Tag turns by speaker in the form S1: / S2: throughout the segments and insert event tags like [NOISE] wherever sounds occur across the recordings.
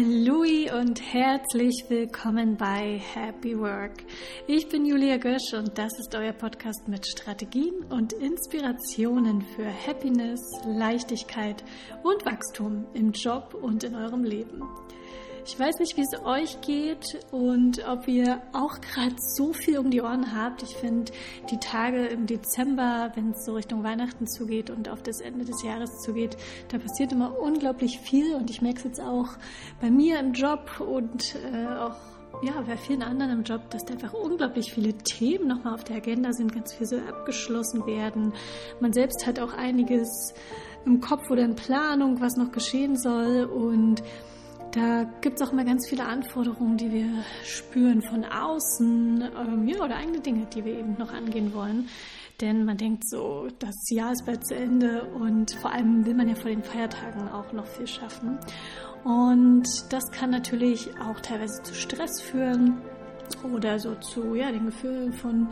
S1: Hallo und herzlich willkommen bei Happy Work. Ich bin Julia Gösch und das ist euer Podcast mit Strategien und Inspirationen für Happiness, Leichtigkeit und Wachstum im Job und in eurem Leben. Ich weiß nicht, wie es euch geht und ob ihr auch gerade so viel um die Ohren habt. Ich finde, die Tage im Dezember, wenn es so Richtung Weihnachten zugeht und auf das Ende des Jahres zugeht, da passiert immer unglaublich viel und ich merke es jetzt auch bei mir im Job und äh, auch ja, bei vielen anderen im Job, dass da einfach unglaublich viele Themen nochmal auf der Agenda sind, ganz viel so abgeschlossen werden. Man selbst hat auch einiges im Kopf oder in Planung, was noch geschehen soll und da gibt es auch immer ganz viele Anforderungen, die wir spüren von außen ähm, ja, oder eigene Dinge, die wir eben noch angehen wollen. Denn man denkt so, das Jahr ist bald zu Ende und vor allem will man ja vor den Feiertagen auch noch viel schaffen. Und das kann natürlich auch teilweise zu Stress führen oder so zu ja, den Gefühlen von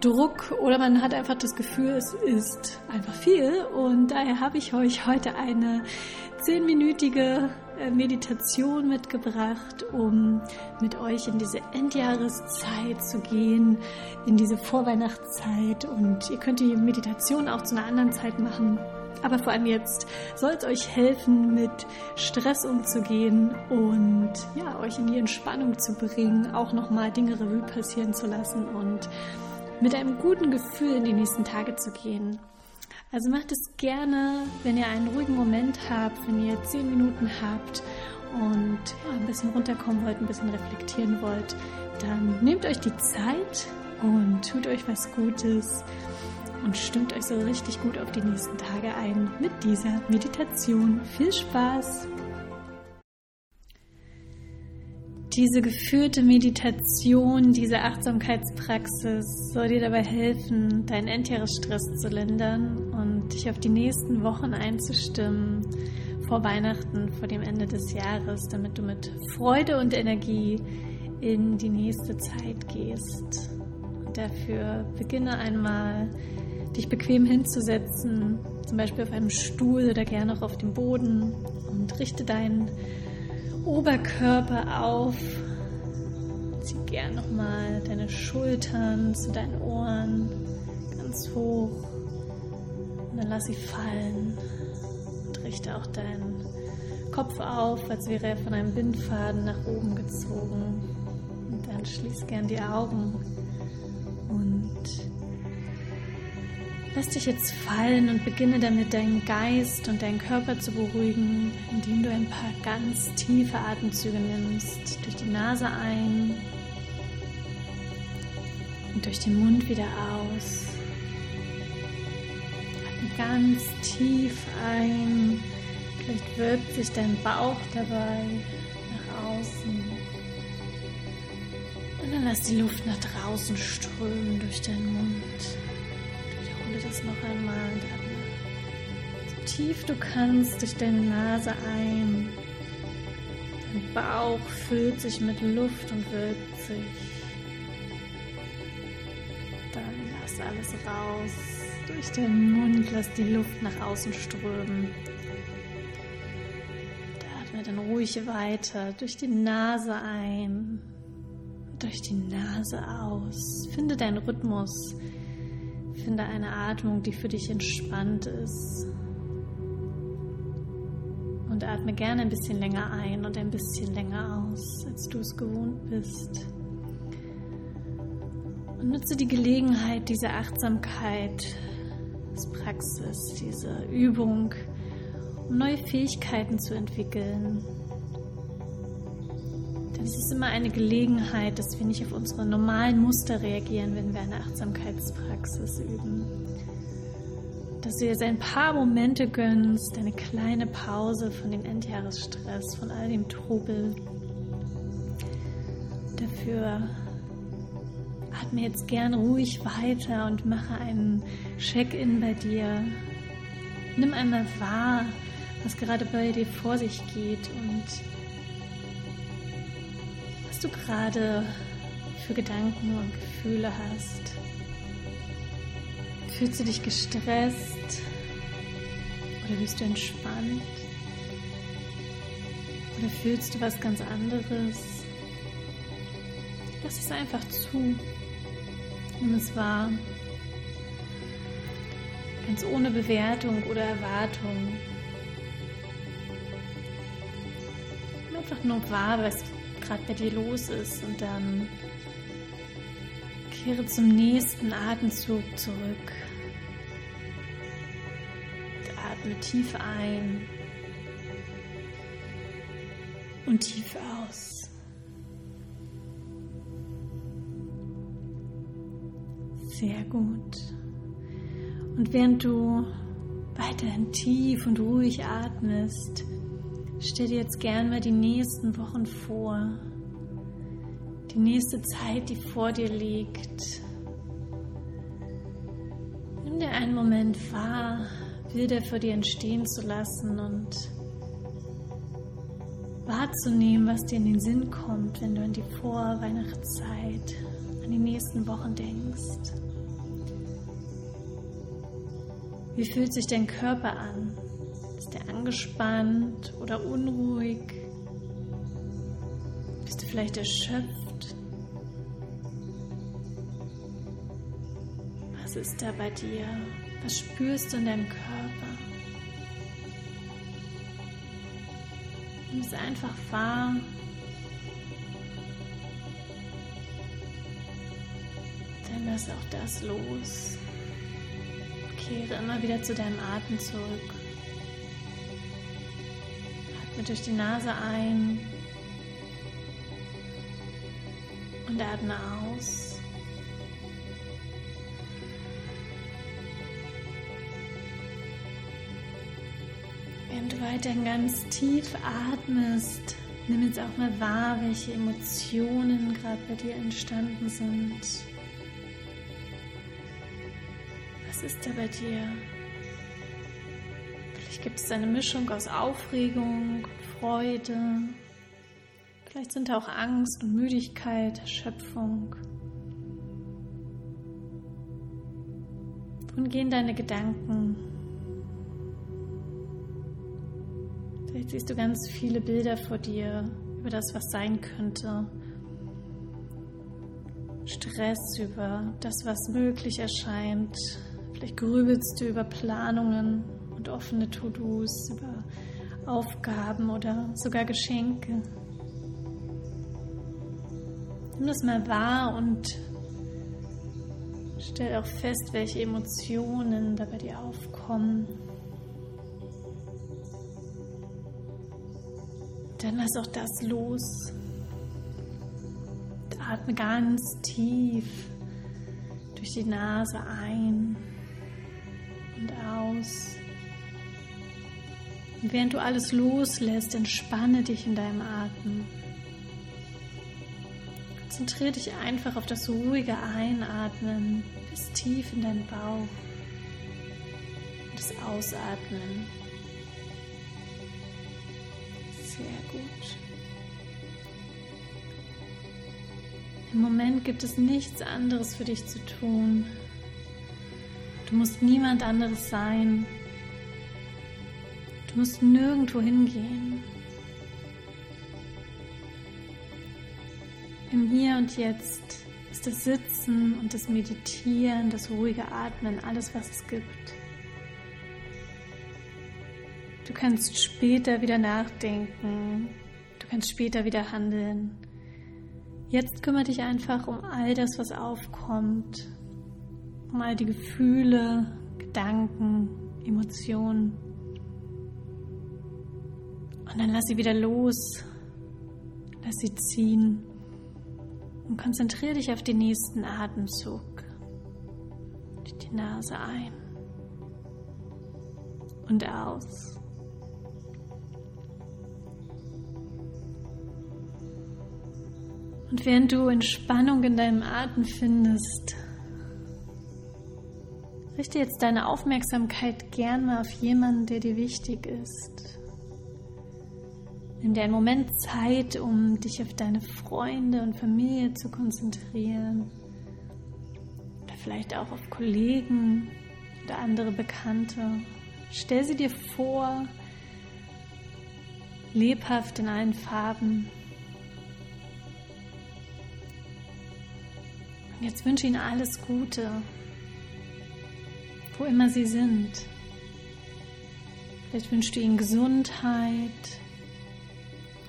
S1: Druck oder man hat einfach das Gefühl, es ist einfach viel. Und daher habe ich euch heute eine zehnminütige Meditation mitgebracht, um mit euch in diese Endjahreszeit zu gehen, in diese Vorweihnachtszeit. Und ihr könnt die Meditation auch zu einer anderen Zeit machen. Aber vor allem jetzt soll es euch helfen, mit Stress umzugehen und ja, euch in die Entspannung zu bringen, auch nochmal Dinge Revue passieren zu lassen und mit einem guten Gefühl in die nächsten Tage zu gehen. Also macht es gerne, wenn ihr einen ruhigen Moment habt, wenn ihr zehn Minuten habt und ja, ein bisschen runterkommen wollt, ein bisschen reflektieren wollt, dann nehmt euch die Zeit und tut euch was Gutes und stimmt euch so richtig gut auf die nächsten Tage ein mit dieser Meditation. Viel Spaß! Diese geführte Meditation, diese Achtsamkeitspraxis soll dir dabei helfen, deinen Endjahresstress zu lindern und dich auf die nächsten Wochen einzustimmen vor Weihnachten, vor dem Ende des Jahres, damit du mit Freude und Energie in die nächste Zeit gehst. Und dafür beginne einmal, dich bequem hinzusetzen, zum Beispiel auf einem Stuhl oder gerne auch auf dem Boden und richte deinen Oberkörper auf. Zieh gern nochmal deine Schultern zu deinen Ohren ganz hoch. Und dann lass sie fallen. Und richte auch deinen Kopf auf, als wäre er von einem Bindfaden nach oben gezogen. Und dann schließ gern die Augen Lass dich jetzt fallen und beginne damit deinen Geist und deinen Körper zu beruhigen, indem du ein paar ganz tiefe Atemzüge nimmst. Durch die Nase ein und durch den Mund wieder aus. Atme ganz tief ein. Vielleicht wirkt sich dein Bauch dabei nach außen. Und dann lass die Luft nach draußen strömen durch deinen Mund das noch einmal. So tief du kannst durch deine Nase ein. Dein Bauch füllt sich mit Luft und wölbt sich. Dann lass alles raus. Durch deinen Mund lass die Luft nach außen strömen. atme dann ruhig weiter durch die Nase ein, durch die Nase aus. Finde deinen Rhythmus. Finde eine Atmung, die für dich entspannt ist. Und atme gerne ein bisschen länger ein und ein bisschen länger aus, als du es gewohnt bist. Und nutze die Gelegenheit, diese Achtsamkeit, diese Praxis, diese Übung, um neue Fähigkeiten zu entwickeln, es ist immer eine Gelegenheit, dass wir nicht auf unsere normalen Muster reagieren, wenn wir eine Achtsamkeitspraxis üben. Dass du dir ein paar Momente gönnst, eine kleine Pause von dem Endjahresstress, von all dem Trubel. Dafür atme jetzt gern ruhig weiter und mache einen Check-in bei dir. Nimm einmal wahr, was gerade bei dir vor sich geht und du gerade für Gedanken und Gefühle hast. Fühlst du dich gestresst oder bist du entspannt? Oder fühlst du was ganz anderes? Lass es einfach zu. Nimm es wahr. Ganz ohne Bewertung oder Erwartung. Nimm einfach nur wahr, was gerade bei dir los ist und dann kehre zum nächsten Atemzug zurück. Und atme tief ein und tief aus. Sehr gut. Und während du weiterhin tief und ruhig atmest, stell dir jetzt gern mal die nächsten Wochen vor. Die nächste Zeit, die vor dir liegt. Nimm dir einen Moment wahr, Bilder vor dir entstehen zu lassen und wahrzunehmen, was dir in den Sinn kommt, wenn du an die Vorweihnachtszeit, an die nächsten Wochen denkst. Wie fühlt sich dein Körper an? Ist er angespannt oder unruhig? Bist du vielleicht erschöpft? Was ist da bei dir? Was spürst du in deinem Körper? Nimm es einfach wahr. Dann lass auch das los. Kehre immer wieder zu deinem Atem zurück. Atme durch die Nase ein und atme aus. Während du weiterhin ganz tief atmest, nimm jetzt auch mal wahr, welche Emotionen gerade bei dir entstanden sind. Was ist da bei dir? Gibt es eine Mischung aus Aufregung Freude. Vielleicht sind da auch Angst und Müdigkeit, Erschöpfung. Wohin gehen deine Gedanken? Vielleicht siehst du ganz viele Bilder vor dir über das, was sein könnte. Stress über das, was möglich erscheint, Vielleicht grübelst du über Planungen und offene To-Dos, über Aufgaben oder sogar Geschenke. Nimm das mal wahr und stell auch fest, welche Emotionen da bei dir aufkommen. Dann lass auch das los. Atme ganz tief durch die Nase ein und aus. Und während du alles loslässt, entspanne dich in deinem Atem. Konzentriere dich einfach auf das ruhige Einatmen bis tief in deinen Bauch und das Ausatmen. Sehr gut. Im Moment gibt es nichts anderes für dich zu tun, Du musst niemand anderes sein. Du musst nirgendwo hingehen. Im Hier und Jetzt ist das Sitzen und das Meditieren, das ruhige Atmen, alles, was es gibt. Du kannst später wieder nachdenken. Du kannst später wieder handeln. Jetzt kümmere dich einfach um all das, was aufkommt um all die Gefühle, Gedanken, Emotionen. Und dann lass sie wieder los, lass sie ziehen und konzentriere dich auf den nächsten Atemzug. Die Nase ein und aus. Und während du Entspannung in deinem Atem findest, Richte jetzt deine Aufmerksamkeit gern mal auf jemanden, der dir wichtig ist. Nimm dir einen Moment Zeit, um dich auf deine Freunde und Familie zu konzentrieren. Oder vielleicht auch auf Kollegen oder andere Bekannte. Stell sie dir vor lebhaft in allen Farben. Und jetzt wünsche Ihnen alles Gute, wo immer Sie sind. Vielleicht wünschst du Ihnen Gesundheit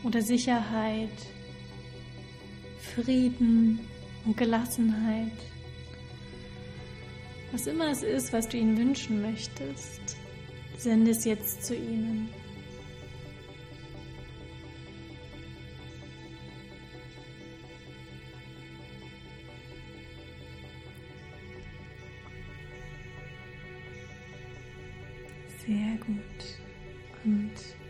S1: oder Sicherheit, Frieden und Gelassenheit. Was immer es ist, was du ihnen wünschen möchtest, sende es jetzt zu ihnen. Sehr gut. Und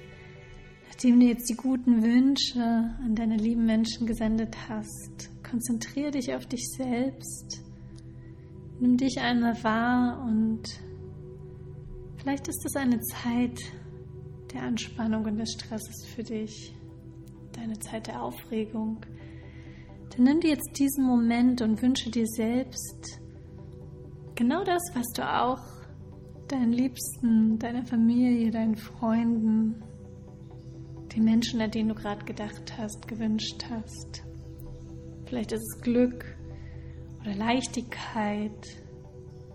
S1: nachdem du jetzt die guten Wünsche an deine lieben Menschen gesendet hast, konzentriere dich auf dich selbst Nimm dich einmal wahr und vielleicht ist es eine Zeit der Anspannung und des Stresses für dich, deine Zeit der Aufregung. Dann nimm dir jetzt diesen Moment und wünsche dir selbst genau das, was du auch deinen Liebsten, deiner Familie, deinen Freunden, den Menschen, an denen du gerade gedacht hast, gewünscht hast. Vielleicht ist es Glück, oder Leichtigkeit,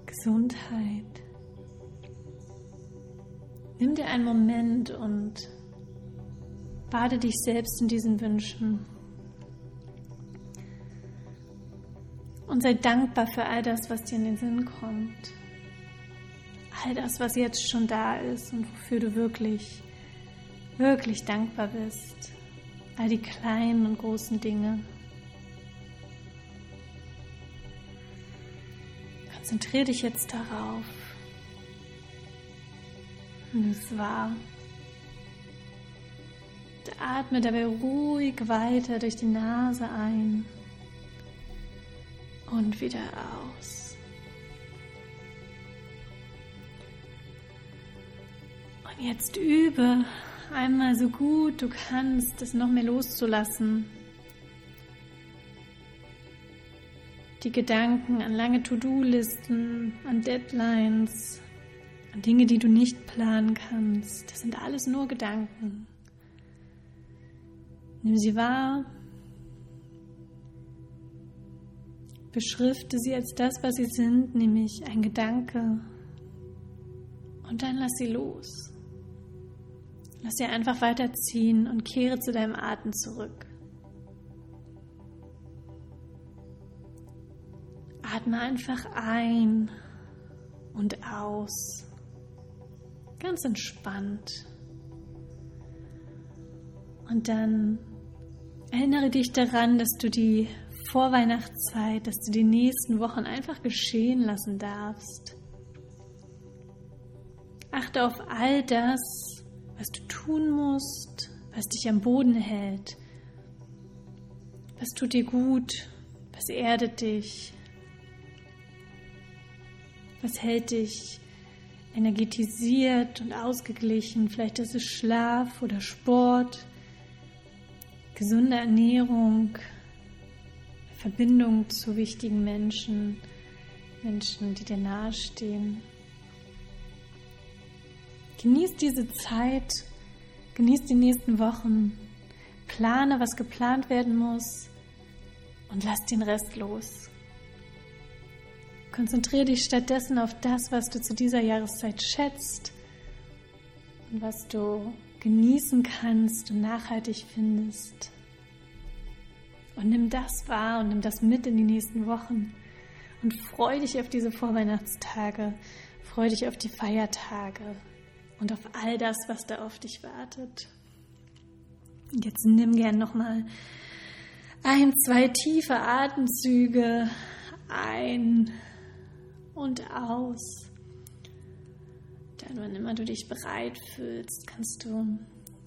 S1: Gesundheit. Nimm dir einen Moment und bade dich selbst in diesen Wünschen. Und sei dankbar für all das, was dir in den Sinn kommt. All das, was jetzt schon da ist und wofür du wirklich, wirklich dankbar bist. All die kleinen und großen Dinge. Konzentriere dich jetzt darauf. Nimm es. Und atme dabei ruhig weiter durch die Nase ein und wieder aus. Und jetzt übe einmal so gut du kannst, es noch mehr loszulassen. die Gedanken an lange To-Do-Listen, an Deadlines, an Dinge, die du nicht planen kannst. Das sind alles nur Gedanken. Nimm sie wahr, beschrifte sie als das, was sie sind, nämlich ein Gedanke, und dann lass sie los. Lass sie einfach weiterziehen und kehre zu deinem Atem zurück. Atme einfach ein und aus. Ganz entspannt. Und dann erinnere dich daran, dass du die Vorweihnachtszeit, dass du die nächsten Wochen einfach geschehen lassen darfst. Achte auf all das, was du tun musst, was dich am Boden hält. Was tut dir gut? Was erdet dich? Was hält dich energetisiert und ausgeglichen? Vielleicht ist es Schlaf oder Sport, gesunde Ernährung, Verbindung zu wichtigen Menschen, Menschen, die dir nahestehen. Genieß diese Zeit, genieß die nächsten Wochen, plane, was geplant werden muss und lass den Rest los. Konzentriere dich stattdessen auf das, was du zu dieser Jahreszeit schätzt und was du genießen kannst und nachhaltig findest. Und nimm das wahr und nimm das mit in die nächsten Wochen. Und freu dich auf diese Vorweihnachtstage, freu dich auf die Feiertage und auf all das, was da auf dich wartet. Und jetzt nimm gern nochmal ein, zwei tiefe Atemzüge ein und aus. Dann, wann immer du dich bereit fühlst, kannst du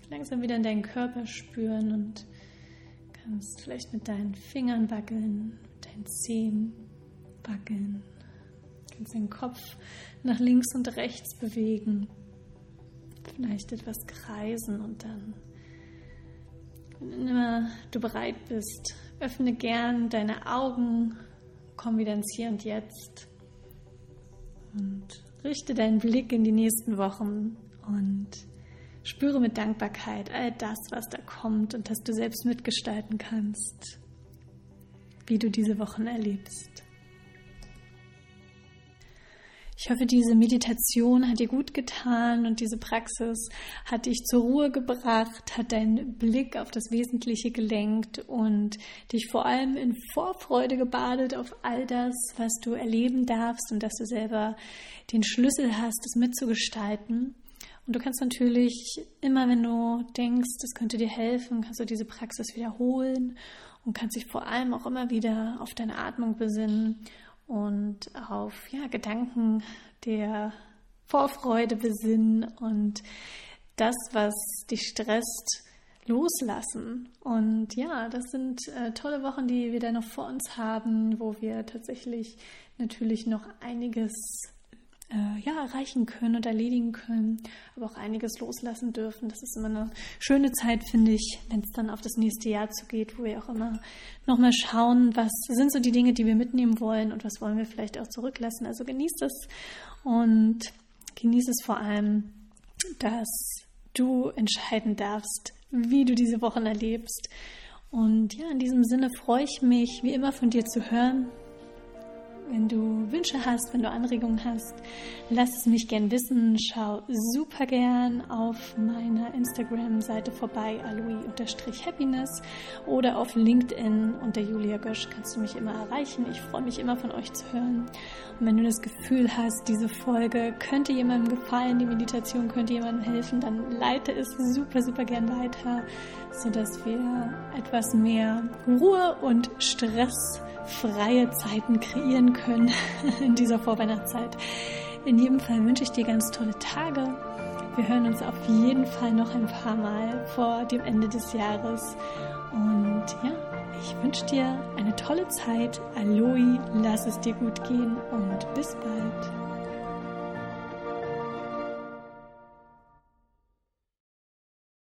S1: langsam wieder in deinen Körper spüren und kannst vielleicht mit deinen Fingern wackeln, mit deinen Zehen wackeln. Du kannst deinen Kopf nach links und rechts bewegen, vielleicht etwas kreisen und dann, wenn immer du bereit bist, öffne gern deine Augen, komm wieder ins Hier und Jetzt und richte deinen Blick in die nächsten Wochen und Spüre mit Dankbarkeit all das, was da kommt und dass du selbst mitgestalten kannst, wie du diese Wochen erlebst. Ich hoffe, diese Meditation hat dir gut getan und diese Praxis hat dich zur Ruhe gebracht, hat deinen Blick auf das Wesentliche gelenkt und dich vor allem in Vorfreude gebadet auf all das, was du erleben darfst und dass du selber den Schlüssel hast, es mitzugestalten. Und du kannst natürlich immer, wenn du denkst, es könnte dir helfen, kannst du diese Praxis wiederholen und kannst dich vor allem auch immer wieder auf deine Atmung besinnen und auf ja, Gedanken der Vorfreude besinnen und das, was dich stresst, loslassen. Und ja, das sind äh, tolle Wochen, die wir da noch vor uns haben, wo wir tatsächlich natürlich noch einiges äh, ja, erreichen können und erledigen können, aber auch einiges loslassen dürfen. Das ist immer eine schöne Zeit, finde ich, wenn es dann auf das nächste Jahr zugeht, wo wir auch immer nochmal schauen, was sind so die Dinge, die wir mitnehmen wollen und was wollen wir vielleicht auch zurücklassen. Also genießt es und genieß es vor allem, dass du entscheiden darfst, wie du diese Wochen erlebst. Und ja, in diesem Sinne freue ich mich, wie immer von dir zu hören. Wenn du Wünsche hast, wenn du Anregungen hast, lass es mich gern wissen. Schau super gern auf meiner Instagram-Seite vorbei, aloe-happiness oder auf LinkedIn unter Julia Gösch kannst du mich immer erreichen. Ich freue mich immer von euch zu hören. Und wenn du das Gefühl hast, diese Folge könnte jemandem gefallen, die Meditation könnte jemandem helfen, dann leite es super, super gern weiter, sodass wir etwas mehr Ruhe und Stress freie Zeiten kreieren können [LAUGHS] in dieser Vorweihnachtszeit. In jedem Fall wünsche ich dir ganz tolle Tage. Wir hören uns auf jeden Fall noch ein paar Mal vor dem Ende des Jahres. Und ja, ich wünsche dir eine tolle Zeit. Aloe, lass es dir gut gehen und bis bald.